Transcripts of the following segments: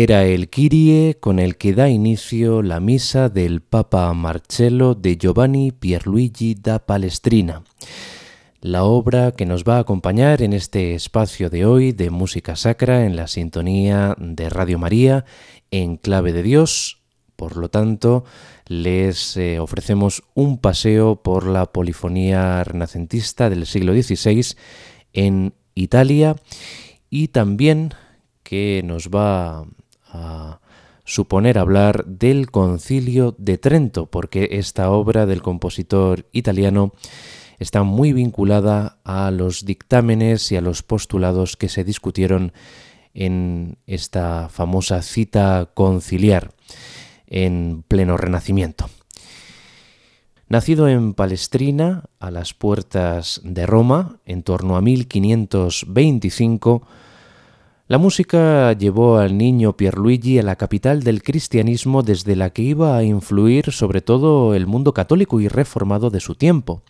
Era el Kyrie con el que da inicio la misa del Papa Marcello de Giovanni Pierluigi da Palestrina, la obra que nos va a acompañar en este espacio de hoy de música sacra en la sintonía de Radio María en clave de Dios. Por lo tanto, les eh, ofrecemos un paseo por la polifonía renacentista del siglo XVI en Italia y también que nos va a suponer hablar del concilio de Trento, porque esta obra del compositor italiano está muy vinculada a los dictámenes y a los postulados que se discutieron en esta famosa cita conciliar en pleno Renacimiento. Nacido en Palestrina, a las puertas de Roma, en torno a 1525, la música llevó al niño Pierluigi a la capital del cristianismo desde la que iba a influir sobre todo el mundo católico y reformado de su tiempo.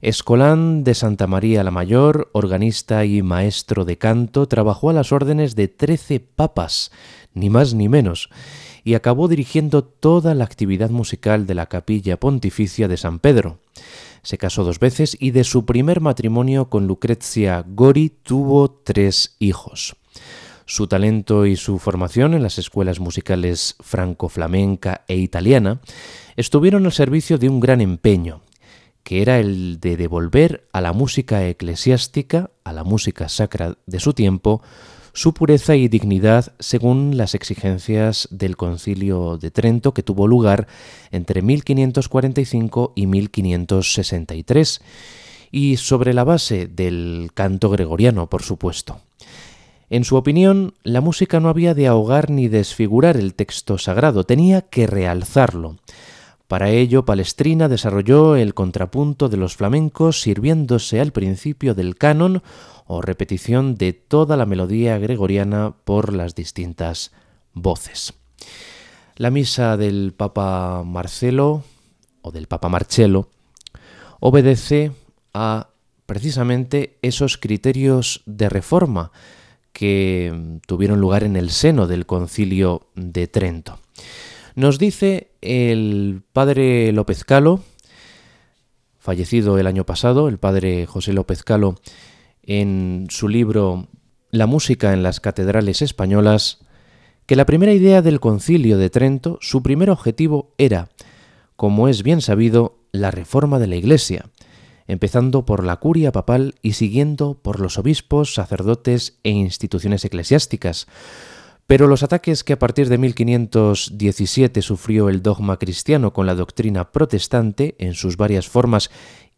Escolán de Santa María la Mayor, organista y maestro de canto, trabajó a las órdenes de trece papas, ni más ni menos, y acabó dirigiendo toda la actividad musical de la capilla pontificia de San Pedro. Se casó dos veces y de su primer matrimonio con Lucrezia Gori tuvo tres hijos. Su talento y su formación en las escuelas musicales franco-flamenca e italiana estuvieron al servicio de un gran empeño, que era el de devolver a la música eclesiástica, a la música sacra de su tiempo, su pureza y dignidad según las exigencias del concilio de Trento que tuvo lugar entre 1545 y 1563, y sobre la base del canto gregoriano, por supuesto. En su opinión, la música no había de ahogar ni desfigurar el texto sagrado, tenía que realzarlo. Para ello, Palestrina desarrolló el contrapunto de los flamencos sirviéndose al principio del canon o repetición de toda la melodía gregoriana por las distintas voces. La misa del Papa Marcelo o del Papa Marcello obedece a precisamente esos criterios de reforma que tuvieron lugar en el seno del concilio de Trento. Nos dice el padre López Calo, fallecido el año pasado, el padre José López Calo, en su libro La música en las catedrales españolas que la primera idea del concilio de Trento, su primer objetivo era, como es bien sabido, la reforma de la Iglesia, empezando por la curia papal y siguiendo por los obispos, sacerdotes e instituciones eclesiásticas. Pero los ataques que a partir de 1517 sufrió el dogma cristiano con la doctrina protestante en sus varias formas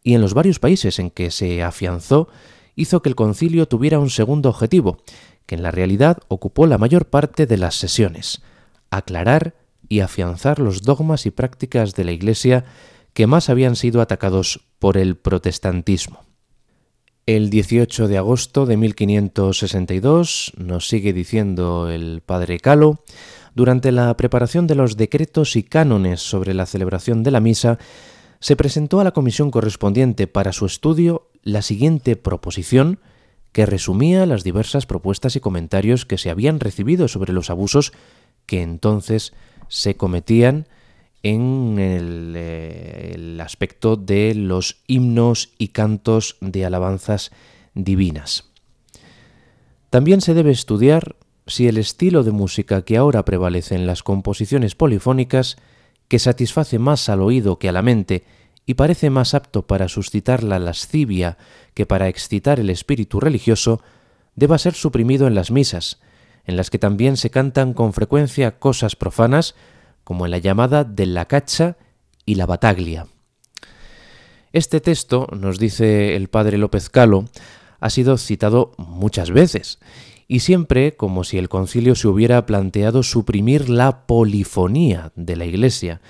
y en los varios países en que se afianzó hizo que el concilio tuviera un segundo objetivo, que en la realidad ocupó la mayor parte de las sesiones, aclarar y afianzar los dogmas y prácticas de la Iglesia que más habían sido atacados por el protestantismo. El 18 de agosto de 1562, nos sigue diciendo el padre Calo, durante la preparación de los decretos y cánones sobre la celebración de la misa, se presentó a la comisión correspondiente para su estudio la siguiente proposición que resumía las diversas propuestas y comentarios que se habían recibido sobre los abusos que entonces se cometían en el, el, aspecto de los himnos y cantos de alabanzas divinas. También se debe estudiar si el estilo de música que ahora prevalece en las composiciones polifónicas, que satisface más al oído que a la mente y parece más apto para suscitar la lascivia que para excitar el espíritu religioso, deba ser suprimido en las misas, en las que también se cantan con frecuencia cosas profanas, como en la llamada de la cacha y la bataglia. Este texto, nos dice el padre López Calo, ha sido citado muchas veces, y siempre como si el concilio se hubiera planteado suprimir la polifonía de la Iglesia,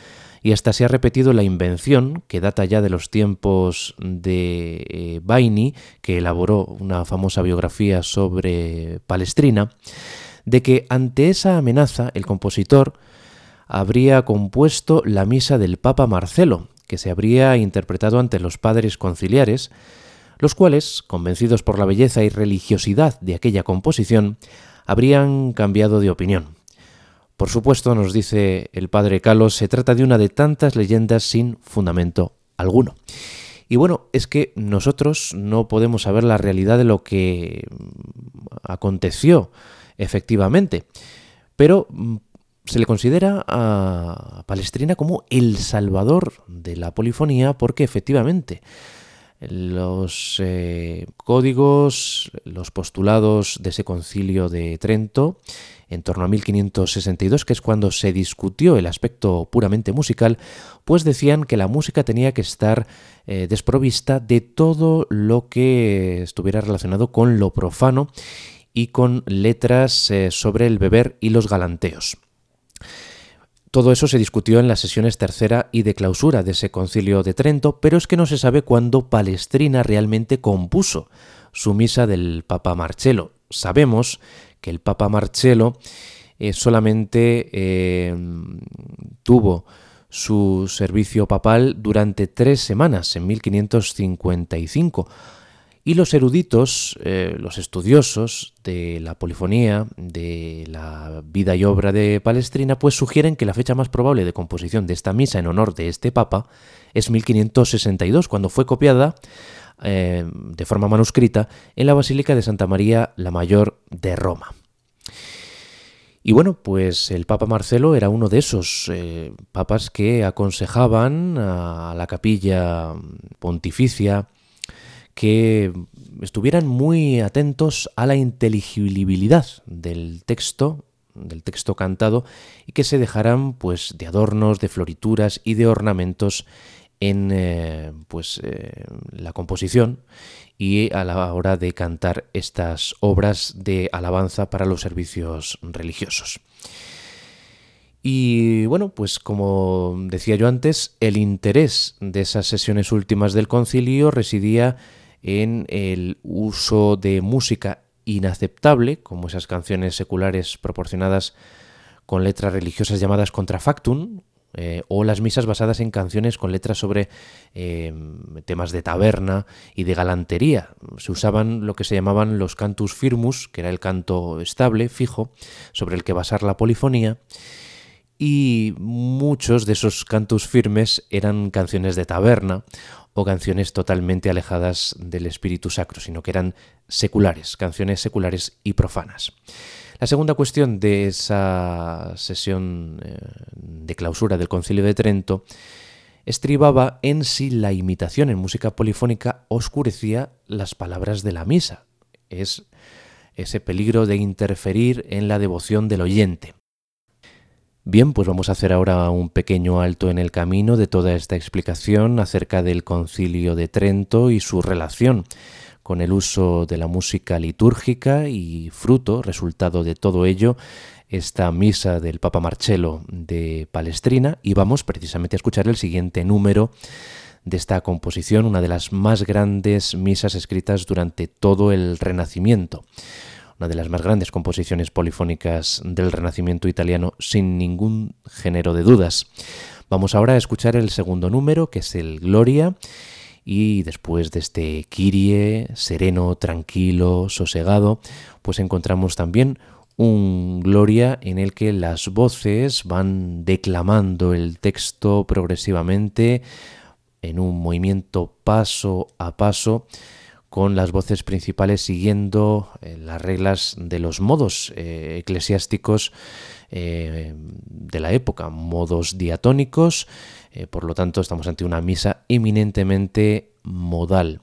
y hasta se ha repetido la invención, que data ya de los tiempos de eh, Baini, que elaboró una famosa biografía sobre Palestrina, de que ante esa amenaza el compositor habría compuesto la misa del Papa Marcelo, que se habría interpretado ante los padres conciliares, los cuales, convencidos por la belleza y religiosidad de aquella composición, habrían cambiado de opinión. Por supuesto, nos dice el padre Carlos, se trata de una de tantas leyendas sin fundamento alguno. Y bueno, es que nosotros no podemos saber la realidad de lo que aconteció efectivamente, pero mm, se le considera a Palestrina como el salvador de la polifonía porque efectivamente los eh, códigos, los postulados de ese concilio de Trento en torno a 1562, que es cuando se discutió el aspecto puramente musical, pues decían que la música tenía que estar eh, desprovista de todo lo que estuviera relacionado con lo profano y con letras eh, sobre el beber y los galanteos. Todo eso se discutió en las sesiones tercera y de clausura de ese concilio de Trento, pero es que no se sabe cuándo Palestrina realmente compuso su misa del Papa Marcelo. Sabemos que el Papa Marcelo eh, solamente eh, tuvo su servicio papal durante tres semanas, en 1555, y los eruditos, eh, los estudiosos de la polifonía, de la vida y obra de Palestrina, pues sugieren que la fecha más probable de composición de esta misa en honor de este papa es 1562, cuando fue copiada eh, de forma manuscrita en la Basílica de Santa María la Mayor de Roma. Y bueno, pues el Papa Marcelo era uno de esos eh, papas que aconsejaban a la capilla pontificia que estuvieran muy atentos a la inteligibilidad del texto del texto cantado y que se dejaran pues de adornos, de florituras y de ornamentos en eh, pues eh, la composición y a la hora de cantar estas obras de alabanza para los servicios religiosos. Y bueno, pues como decía yo antes, el interés de esas sesiones últimas del concilio residía en el uso de música inaceptable, como esas canciones seculares proporcionadas con letras religiosas llamadas contrafactum, eh, o las misas basadas en canciones con letras sobre em, temas de taberna y de galantería. Se usaban lo que se llamaban los cantus firmus, que era el canto estable, fijo, sobre el que basar la polifonía, y muchos de esos cantus firmes eran canciones de taberna o canciones totalmente alejadas del espíritu sacro, sino que eran seculares, canciones seculares y profanas. La segunda cuestión de esa sesión eh, de clausura del Concilio de Trento estribaba en si la imitación en música polifónica oscurecía las palabras de la misa. Es ese peligro de interferir en la devoción del oyente. Bien, pues vamos a hacer ahora un pequeño alto en el camino de toda esta explicación acerca del concilio de Trento y su relación con el uso de la música litúrgica y fruto, resultado de todo ello, esta misa del Papa Marcelo de Palestrina. Y vamos precisamente a escuchar el siguiente número de esta composición, una de las más grandes misas escritas durante todo el Renacimiento una de las más grandes composiciones polifónicas del Renacimiento italiano sin ningún género de dudas. Vamos ahora a escuchar el segundo número, que es el Gloria, y después de este Kyrie, sereno, tranquilo, sosegado, pues encontramos también un Gloria en el que las voces van declamando el texto progresivamente en un movimiento paso a paso con las voces principales siguiendo eh, las reglas de los modos eh, eclesiásticos eh, de la época, modos diatónicos, por lo tanto estamos ante una misa eminentemente modal.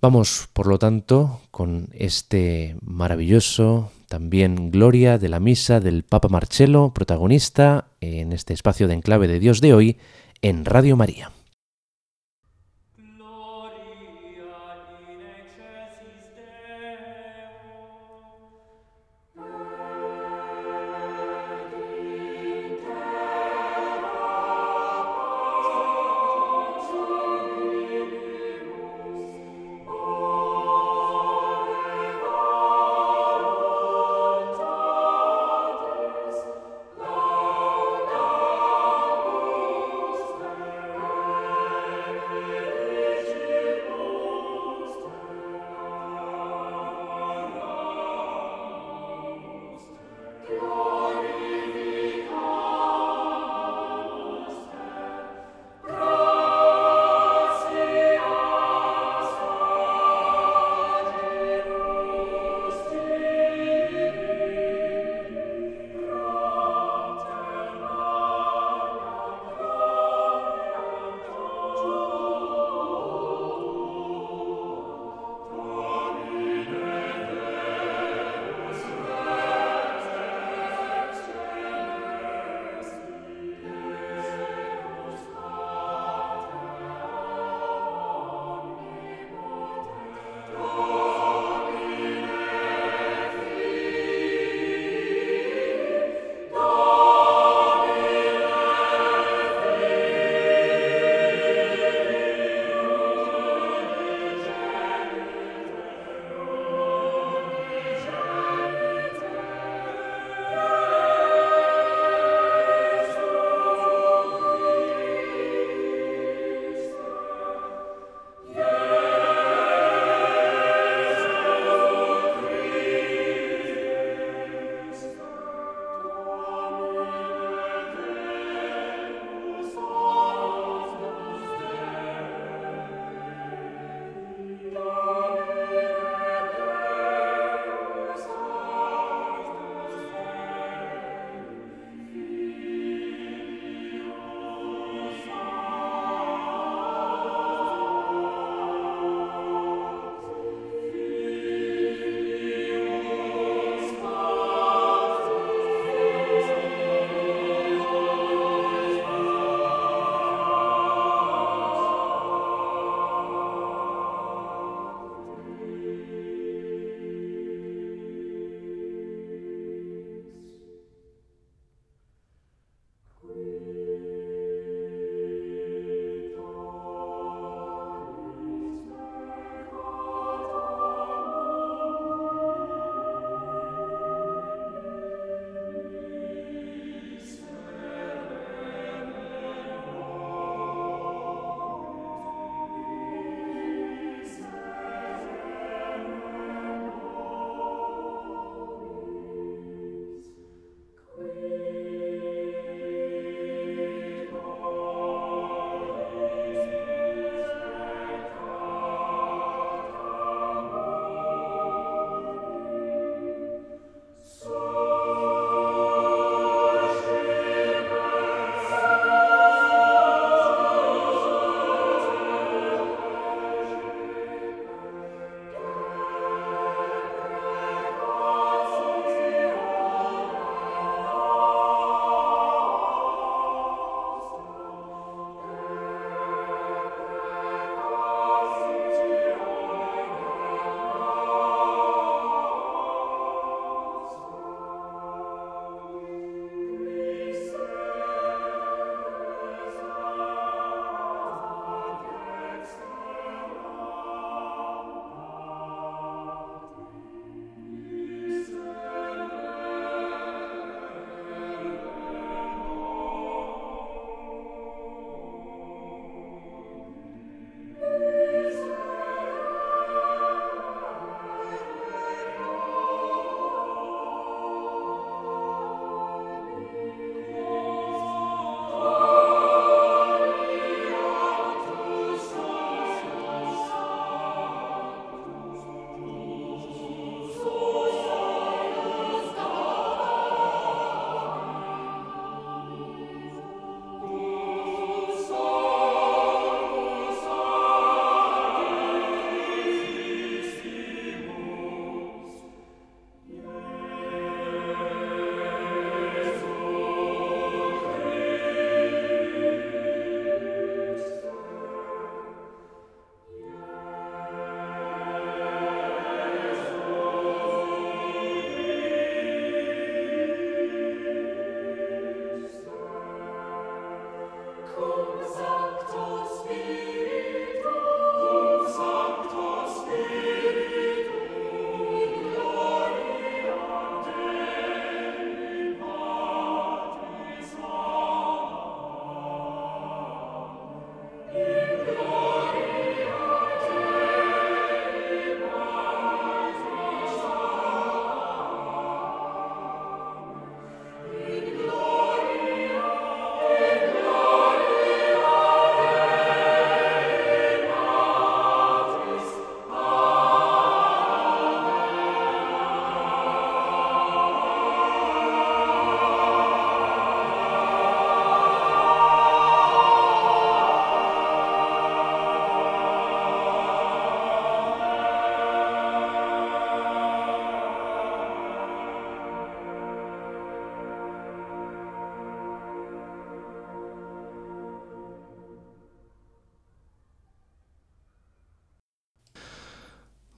Vamos, por lo tanto, con este maravilloso también gloria de la misa del Papa Marcelo, protagonista en este espacio de enclave de Dios de hoy en Radio María.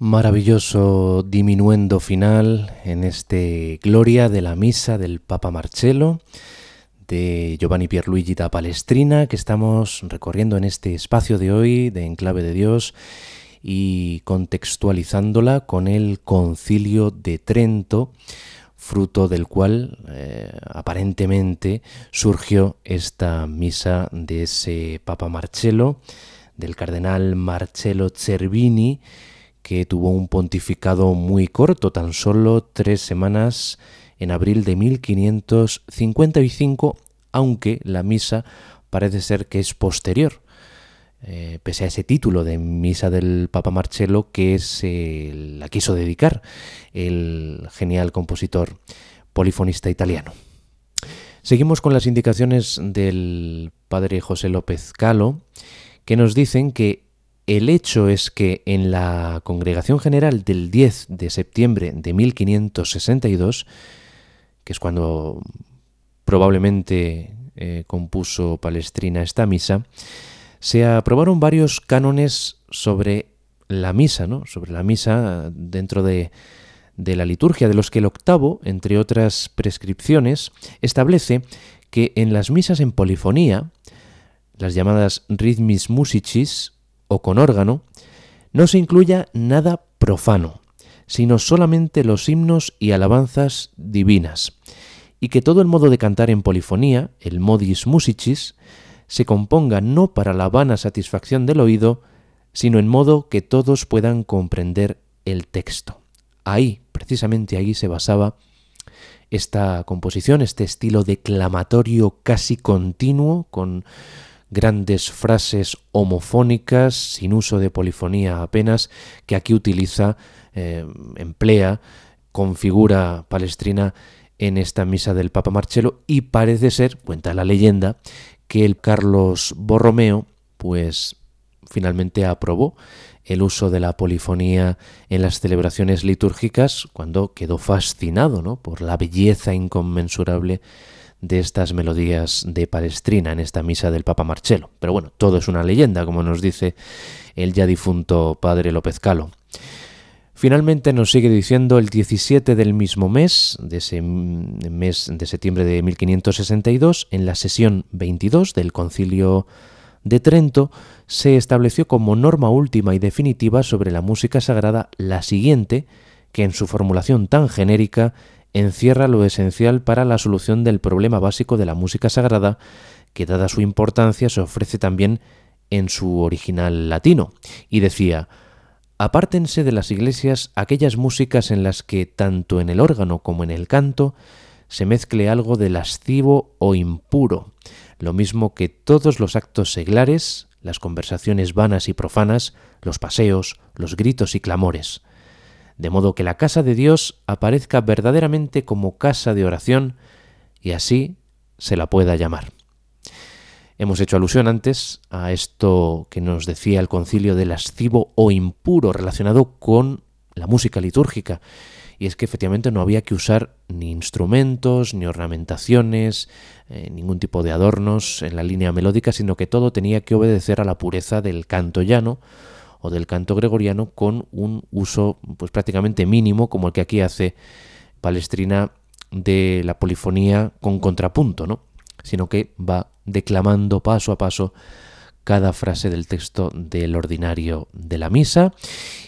Maravilloso diminuendo final en este Gloria de la Misa del Papa Marcello de Giovanni Pierluigi da Palestrina que estamos recorriendo en este espacio de hoy de Enclave de Dios y contextualizándola con el Concilio de Trento, fruto del cual eh, aparentemente surgió esta misa de ese Papa Marcello, del cardenal Marcello Cervini, que tuvo un pontificado muy corto, tan solo tres semanas en abril de 1555, aunque la misa parece ser que es posterior, eh, pese a ese título de misa del Papa Marcello que se la quiso dedicar el genial compositor polifonista italiano. Seguimos con las indicaciones del padre José López Calo, que nos dicen que el hecho es que en la Congregación General del 10 de septiembre de 1562, que es cuando probablemente eh, compuso Palestrina esta misa, se aprobaron varios cánones sobre la misa, ¿no? sobre la misa dentro de, de la liturgia, de los que el octavo, entre otras prescripciones, establece que en las misas en polifonía, las llamadas ritmis musicis, o con órgano, no se incluya nada profano, sino solamente los himnos y alabanzas divinas, y que todo el modo de cantar en polifonía, el modis musicis, se componga no para la vana satisfacción del oído, sino en modo que todos puedan comprender el texto. Ahí, precisamente ahí se basaba esta composición, este estilo declamatorio casi continuo, con grandes frases homofónicas, sin uso de polifonía apenas, que aquí utiliza, eh, emplea, configura Palestrina en esta misa del Papa Marcelo y parece ser, cuenta la leyenda, que el Carlos Borromeo pues finalmente aprobó el uso de la polifonía en las celebraciones litúrgicas cuando quedó fascinado ¿no? por la belleza inconmensurable de estas melodías de Palestrina en esta misa del Papa Marcelo. Pero bueno, todo es una leyenda, como nos dice el ya difunto padre López Calo. Finalmente nos sigue diciendo el 17 del mismo mes, de ese mes de septiembre de 1562, en la sesión 22 del Concilio de Trento, se estableció como norma última y definitiva sobre la música sagrada la siguiente, que en su formulación tan genérica encierra lo esencial para la solución del problema básico de la música sagrada, que dada su importancia se ofrece también en su original latino, y decía, apártense de las iglesias aquellas músicas en las que, tanto en el órgano como en el canto, se mezcle algo de lascivo o impuro, lo mismo que todos los actos seglares, las conversaciones vanas y profanas, los paseos, los gritos y clamores de modo que la casa de Dios aparezca verdaderamente como casa de oración y así se la pueda llamar. Hemos hecho alusión antes a esto que nos decía el concilio de lascivo o impuro relacionado con la música litúrgica. Y es que efectivamente no había que usar ni instrumentos, ni ornamentaciones, eh, ningún tipo de adornos en la línea melódica, sino que todo tenía que obedecer a la pureza del canto llano, o del canto gregoriano con un uso pues prácticamente mínimo como el que aquí hace Palestrina de la polifonía con contrapunto, ¿no? sino que va declamando paso a paso cada frase del texto del ordinario de la misa.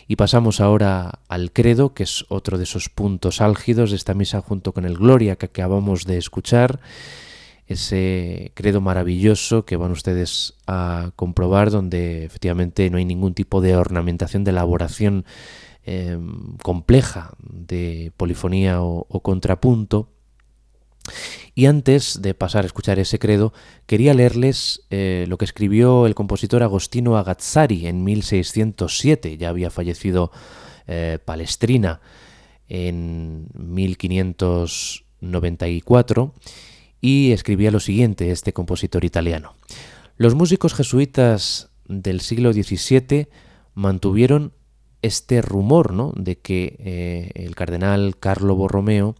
Y pasamos ahora al credo, que es otro de esos puntos álgidos de esta misa junto con el Gloria que acabamos de escuchar ese credo maravilloso que van ustedes a comprobar, donde efectivamente no hay ningún tipo de ornamentación, de elaboración em, compleja de polifonía o, contrapunto. Y antes de pasar a escuchar ese credo, quería leerles eh, lo que escribió el compositor Agostino Agazzari en 1607. Ya había fallecido eh, Palestrina en 1594 y escribía lo siguiente este compositor italiano. Los músicos jesuitas del siglo XVII mantuvieron este rumor ¿no? de que eh, el cardenal Carlo Borromeo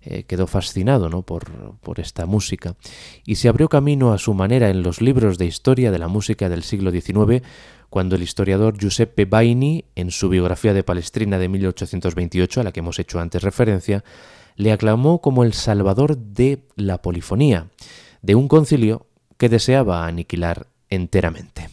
eh, quedó fascinado ¿no? por, por, esta música y se abrió camino a su manera en los libros de historia de la música del siglo XIX cuando el historiador Giuseppe Baini, en su biografía de Palestrina de 1828, a la que hemos hecho antes referencia, le aclamó como el salvador de la polifonía, de un concilio que deseaba aniquilar enteramente.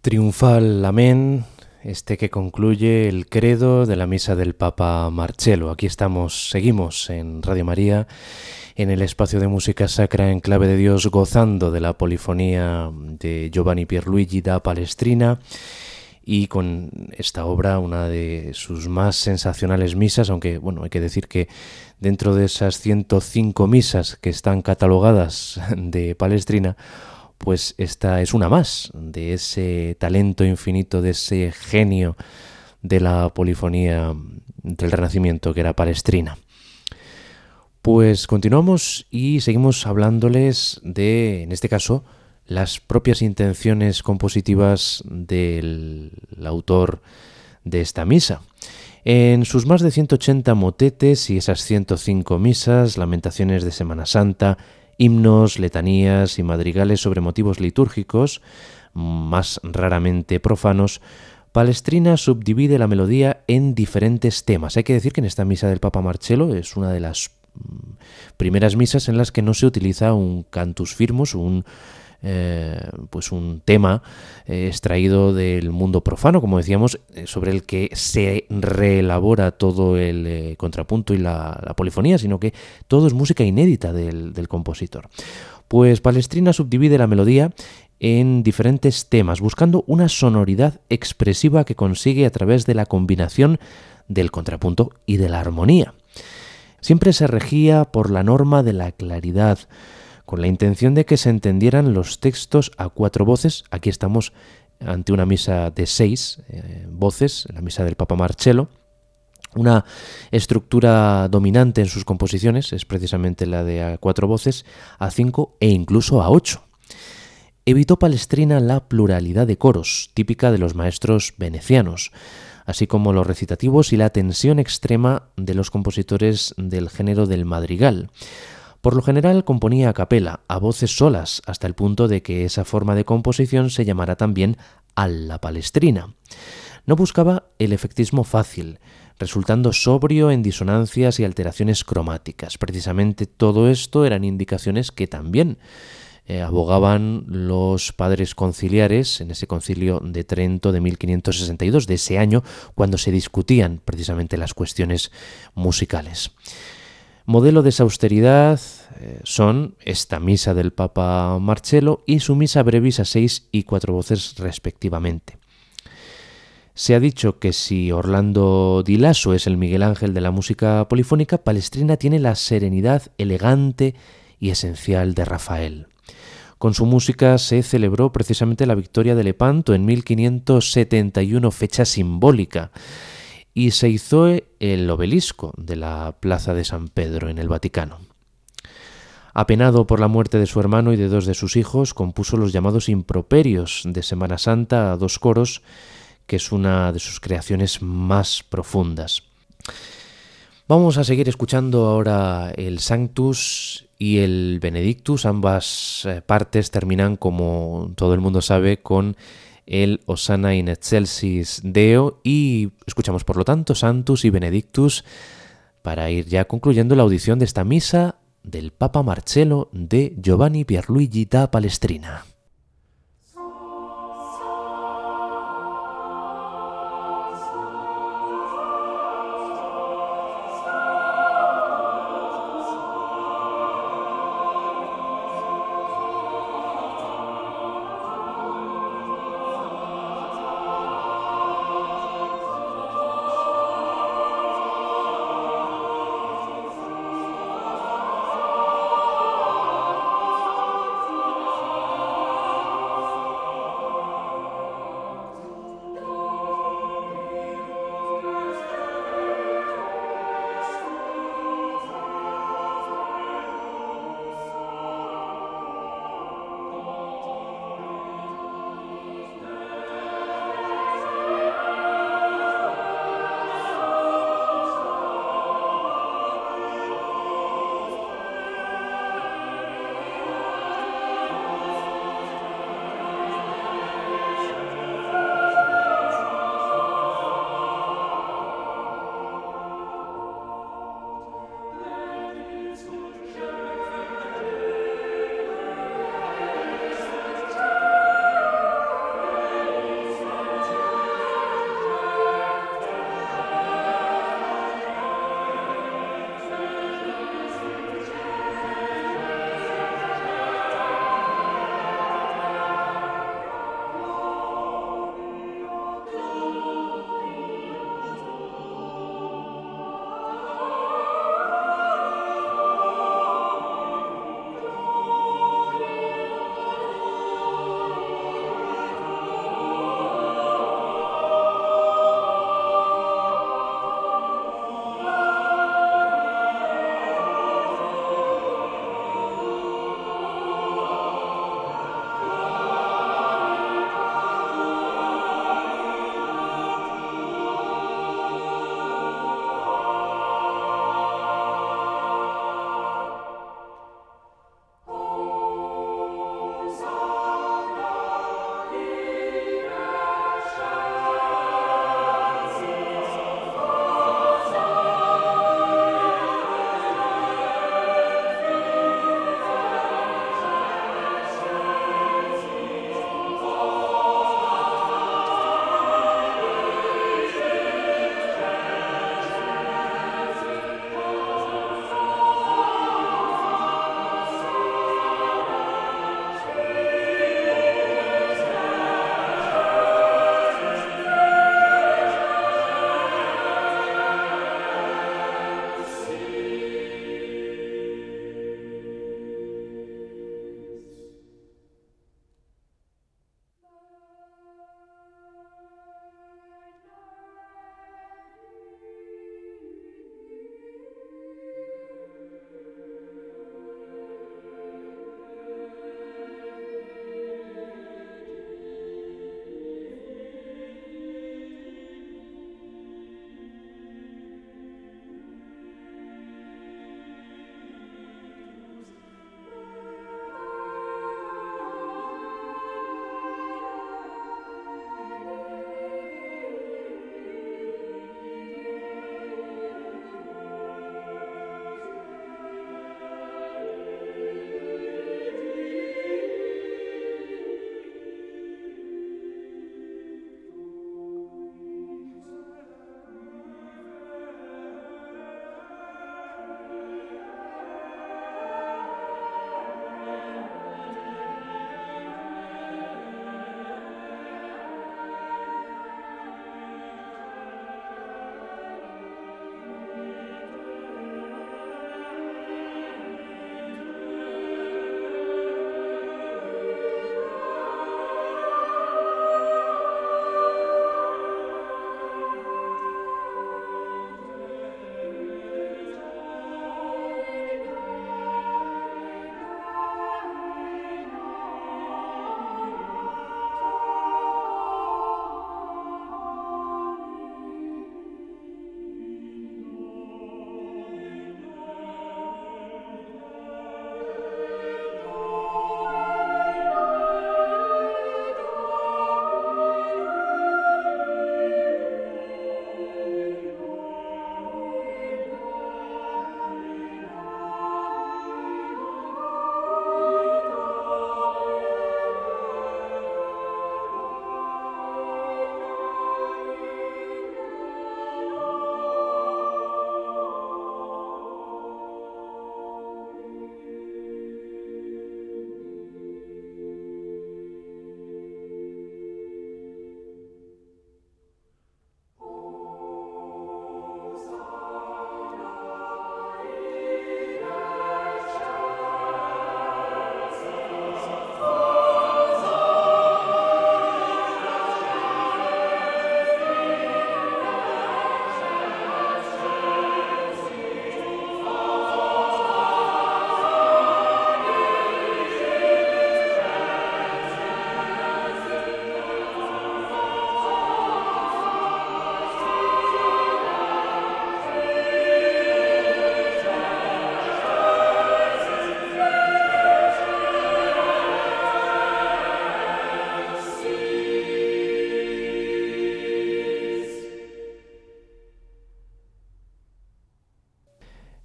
Triunfal amén, este que concluye el credo de la misa del Papa Marcelo. Aquí estamos, seguimos en Radio María, en el espacio de música sacra en clave de Dios, gozando de la polifonía de Giovanni Pierluigi da Palestrina y con esta obra, una de sus más sensacionales misas, aunque bueno, hay que decir que dentro de esas 105 misas que están catalogadas de Palestrina, pues esta es una más de ese talento infinito, de ese genio de la polifonía del Renacimiento que era Palestrina. Pues continuamos y seguimos hablándoles de, en este caso, las propias intenciones compositivas del autor de esta misa. En sus más de 180 motetes y esas 105 misas, lamentaciones de Semana Santa, himnos, letanías y madrigales sobre motivos litúrgicos, más raramente profanos, Palestrina subdivide la melodía en diferentes temas. Hay que decir que en esta misa del Papa Marcello es una de las mm, primeras misas en las que no se utiliza un cantus firmus, un eh, pues un tema eh, extraído del mundo profano, como decíamos, eh, sobre el que se reelabora todo el contrapunto y la, polifonía, sino que todo es música inédita del, del compositor. Pues Palestrina subdivide la melodía en diferentes temas, buscando una sonoridad expresiva que consigue a través de la combinación del contrapunto y de la armonía. Siempre se regía por la norma de la claridad, con la intención de que se entendieran los textos a cuatro voces. Aquí estamos ante una misa de seis eh, voces, la misa del Papa Marcello. Una estructura dominante en sus composiciones es precisamente la de a cuatro voces, a cinco e incluso a ocho. Evitó Palestrina la pluralidad de coros, típica de los maestros venecianos, así como los recitativos y la tensión extrema de los compositores del género del madrigal. Por lo general componía a capela, a voces solas, hasta el punto de que esa forma de composición se llamara también alla palestrina. No buscaba el efectismo fácil, resultando sobrio en disonancias y alteraciones cromáticas. Precisamente todo esto eran indicaciones que también eh, abogaban los padres conciliares en ese concilio de Trento de 1562, de ese año, cuando se discutían precisamente las cuestiones musicales. Modelo de esa austeridad eh, son esta misa del Papa Marcello y su misa brevis a seis y cuatro voces respectivamente. Se ha dicho que si Orlando Di Lasso es el Miguel Ángel de la música polifónica, Palestrina tiene la serenidad elegante y esencial de Rafael. Con su música se celebró precisamente la victoria de Lepanto en 1571, fecha simbólica y se hizo el obelisco de la Plaza de San Pedro en el Vaticano. Apenado por la muerte de su hermano y de dos de sus hijos, compuso los llamados improperios de Semana Santa a dos coros, que es una de sus creaciones más profundas. Vamos a seguir escuchando ahora el Sanctus y el Benedictus. Ambas eh, partes terminan, como todo el mundo sabe, con el Osana in excelsis Deo y escuchamos por lo tanto Santus y Benedictus para ir ya concluyendo la audición de esta misa del Papa Marcello de Giovanni Pierluigi da Palestrina.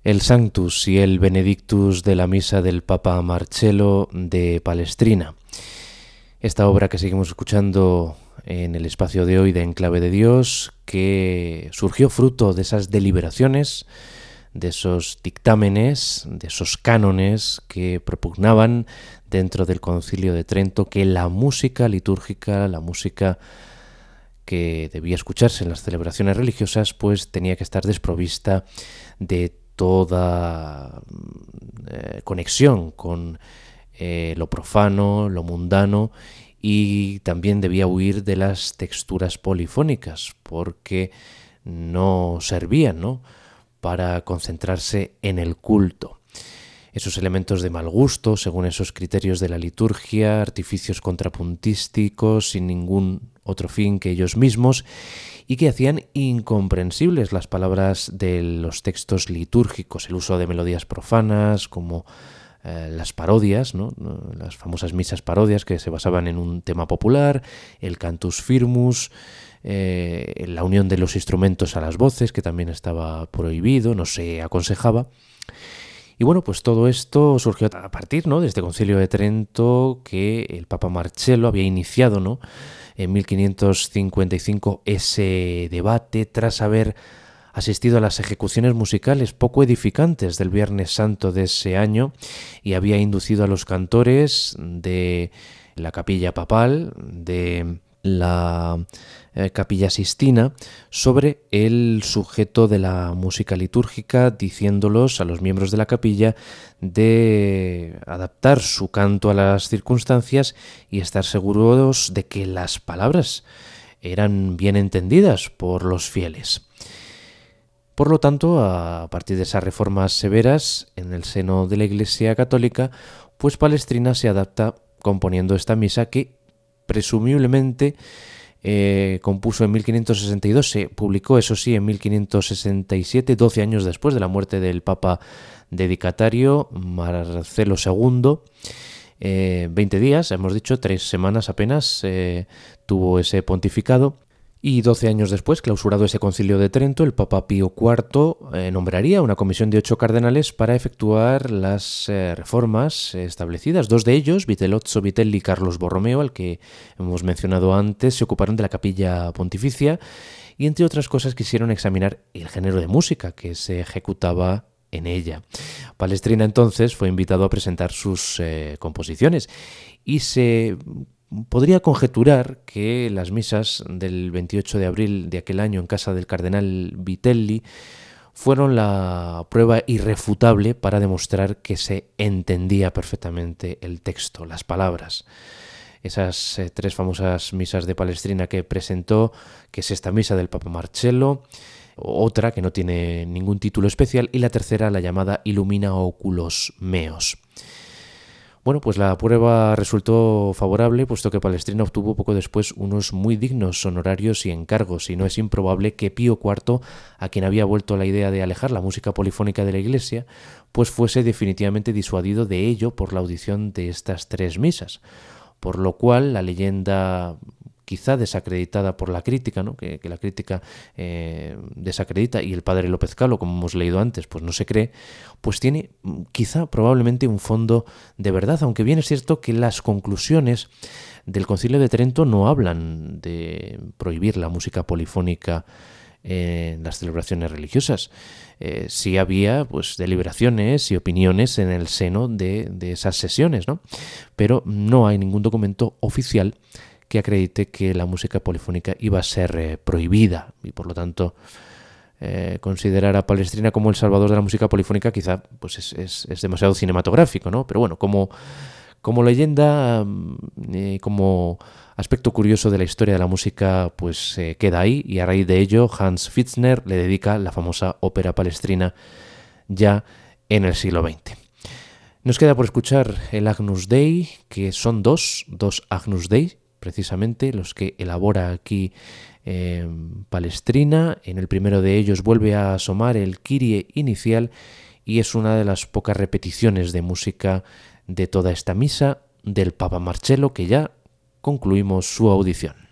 El Sanctus y el Benedictus de la misa del Papa Marcello de Palestrina. Esta obra que seguimos escuchando en el espacio de hoy de Enclave de Dios, que surgió fruto de esas deliberaciones, de esos dictámenes, de esos cánones que propugnaban dentro del concilio de Trento que la música litúrgica, la música que debía escucharse en las celebraciones religiosas, pues tenía que estar desprovista de toda eh, conexión con eh, lo profano, lo mundano y también debía huir de las texturas polifónicas porque no servían ¿no? para concentrarse en el culto. Esos elementos de mal gusto, según esos criterios de la liturgia, artificios contrapuntísticos sin ningún otro fin que ellos mismos, y que hacían incomprensibles las palabras de los textos litúrgicos, el uso de melodías profanas como eh, las parodias, ¿no? las famosas misas parodias que se basaban en un tema popular, el cantus firmus, eh, la unión de los instrumentos a las voces, que también estaba prohibido, no se aconsejaba. Y bueno, pues todo esto surgió a partir ¿no? de este concilio de Trento que el Papa Marcello había iniciado ¿no? En 1555 ese debate tras haber asistido a las ejecuciones musicales poco edificantes del Viernes Santo de ese año y había inducido a los cantores de la capilla papal, de la eh, capilla sistina sobre el sujeto de la música litúrgica, diciéndolos a los miembros de la capilla de adaptar su canto a las circunstancias y estar seguros de que las palabras eran bien entendidas por los fieles. Por lo tanto, a partir de esas reformas severas en el seno de la Iglesia Católica, pues Palestrina se adapta componiendo esta misa que presumiblemente eh, compuso en 1562, se publicó eso sí en 1567, 12 años después de la muerte del Papa dedicatario Marcelo II. 20 eh, días, hemos dicho, tres semanas apenas eh, tuvo ese pontificado y doce años después, clausurado ese concilio de Trento, el Papa Pío IV eh, nombraría una comisión de ocho cardenales para efectuar las eh, reformas establecidas. Dos de ellos, Vitellozzo Vitelli y Carlos Borromeo, al que hemos mencionado antes, se ocuparon de la capilla pontificia y, entre otras cosas, quisieron examinar el género de música que se ejecutaba en ella. Palestrina entonces fue invitado a presentar sus eh, composiciones y se podría conjeturar que las misas del 28 de abril de aquel año en casa del cardenal Vitelli fueron la prueba irrefutable para demostrar que se entendía perfectamente el texto, las palabras. Esas eh, tres famosas misas de Palestrina que presentó, que es esta misa del Papa Marcello, otra que no tiene ningún título especial y la tercera la llamada Ilumina Oculos Meos. Bueno, pues la prueba resultó favorable, puesto que Palestrina obtuvo poco después unos muy dignos honorarios y encargos, y no es improbable que Pío IV, a quien había vuelto la idea de alejar la música polifónica de la Iglesia, pues fuese definitivamente disuadido de ello por la audición de estas tres misas. Por lo cual la leyenda quizá desacreditada por la crítica, ¿no? que, la crítica eh, desacredita y el padre López Calo, como hemos leído antes, pues no se cree, pues tiene mm, quizá probablemente un fondo de verdad, aunque bien es cierto que las conclusiones del Concilio de Trento no hablan de prohibir la música polifónica en las celebraciones religiosas. Eh, sí había pues deliberaciones y opiniones en el seno de, de esas sesiones, ¿no? Pero no hay ningún documento oficial que acredite que la música polifónica iba a ser eh, prohibida y por lo tanto eh, considerar a Palestrina como el salvador de la música polifónica quizá pues es, demasiado cinematográfico, ¿no? Pero bueno, como, como leyenda mm, como aspecto curioso de la historia de la música pues queda ahí y a raíz de ello Hans Fitzner le dedica la famosa ópera palestrina ya en el siglo XX. Nos queda por escuchar el Agnus Dei, que son dos, dos Agnus Dei, precisamente los que elabora aquí eh, Palestrina. En el primero de ellos vuelve a asomar el Kyrie inicial y es una de las pocas repeticiones de música de toda esta misa del Papa Marcello que ya concluimos su audición.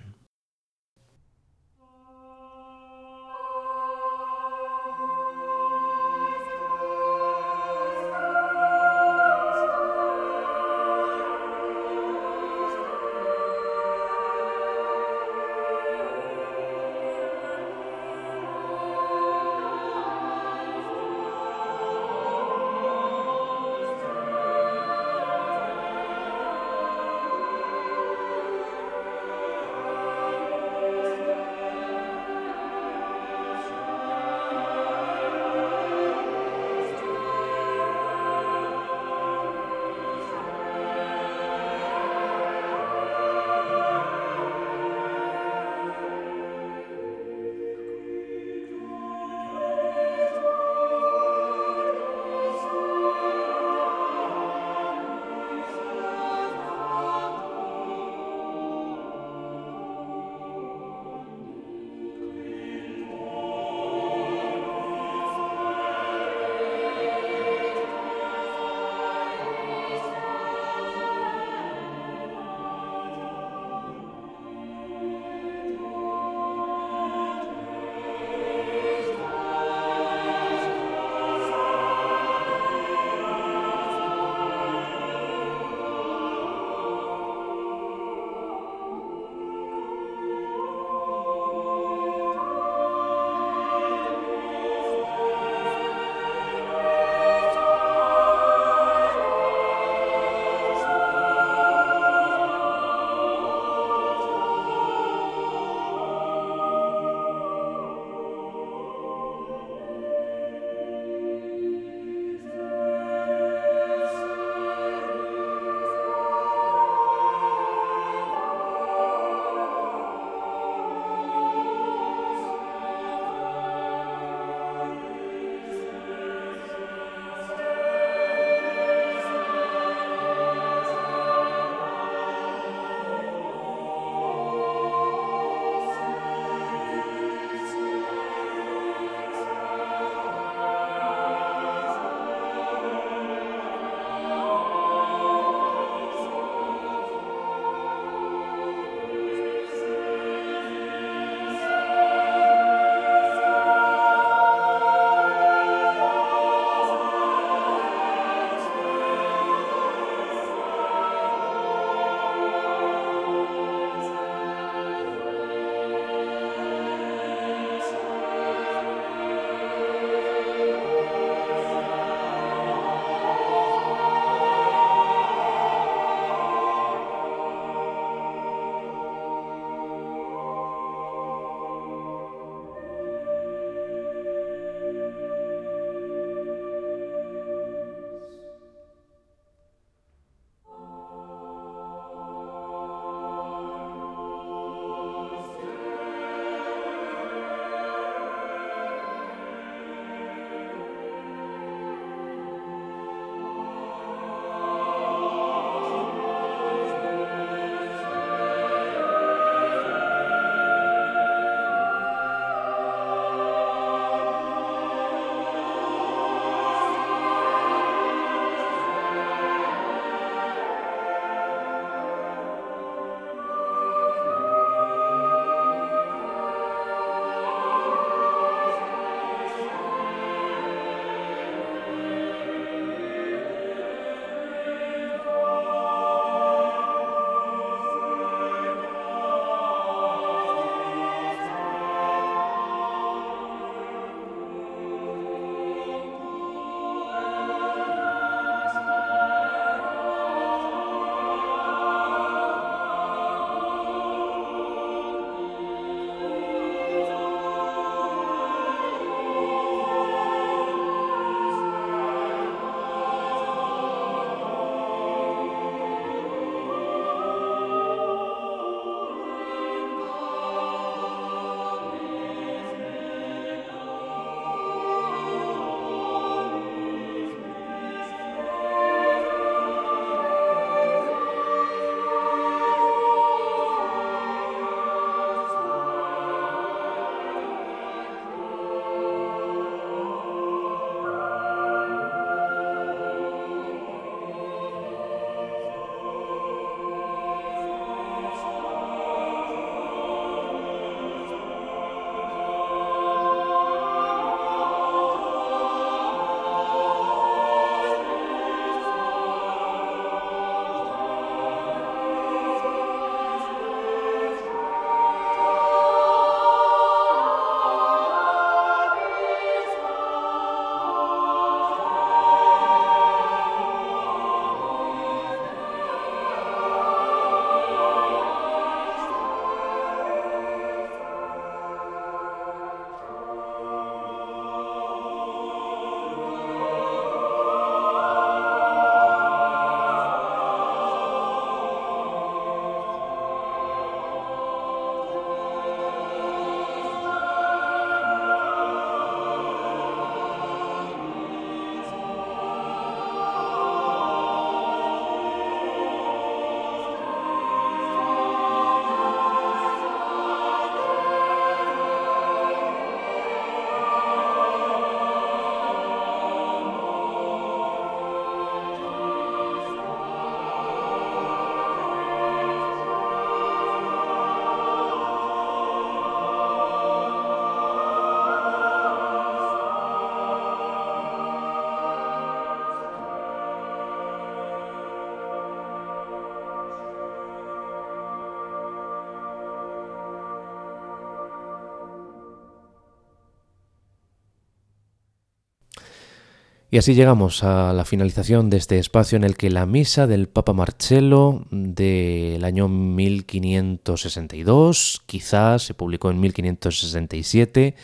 Y así llegamos a la finalización de este espacio en el que la misa del Papa Marcello del año 1562, quizás se publicó en 1567,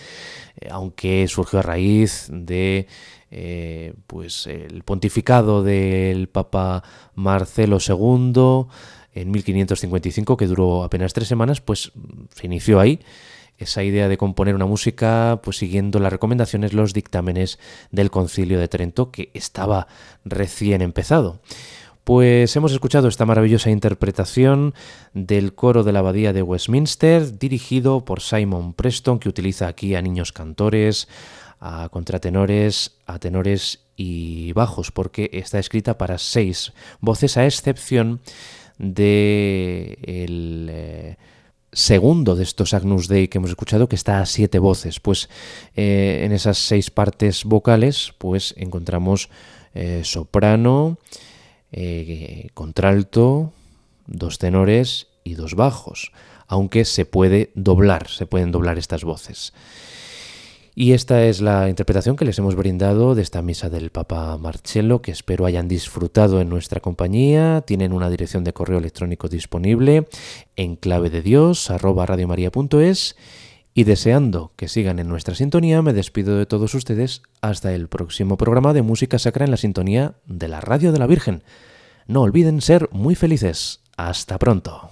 eh, aunque surgió a raíz de eh, pues el pontificado del Papa Marcelo II en 1555, que duró apenas tres semanas, pues se inició ahí esa idea de componer una música pues siguiendo las recomendaciones, los dictámenes del Concilio de Trento que estaba recién empezado. Pues hemos escuchado esta maravillosa interpretación del coro de la Abadía de Westminster, dirigido por Simon Preston, que utiliza aquí a niños cantores, a contratenores, a tenores y bajos, porque está escrita para seis voces, a excepción de el, eh, segundo de estos Agnus Dei que hemos escuchado, que está a siete voces. Pues eh, en esas seis partes vocales, pues encontramos eh, soprano, eh, contralto, dos tenores y dos bajos, aunque se puede doblar, se pueden doblar estas voces. Y esta es la interpretación que les hemos brindado de esta misa del Papa Marcello, que espero hayan disfrutado en nuestra compañía. Tienen una dirección de correo electrónico disponible en clave de Dios. Y deseando que sigan en nuestra sintonía, me despido de todos ustedes hasta el próximo programa de Música Sacra en la sintonía de la Radio de la Virgen. No olviden ser muy felices. Hasta pronto.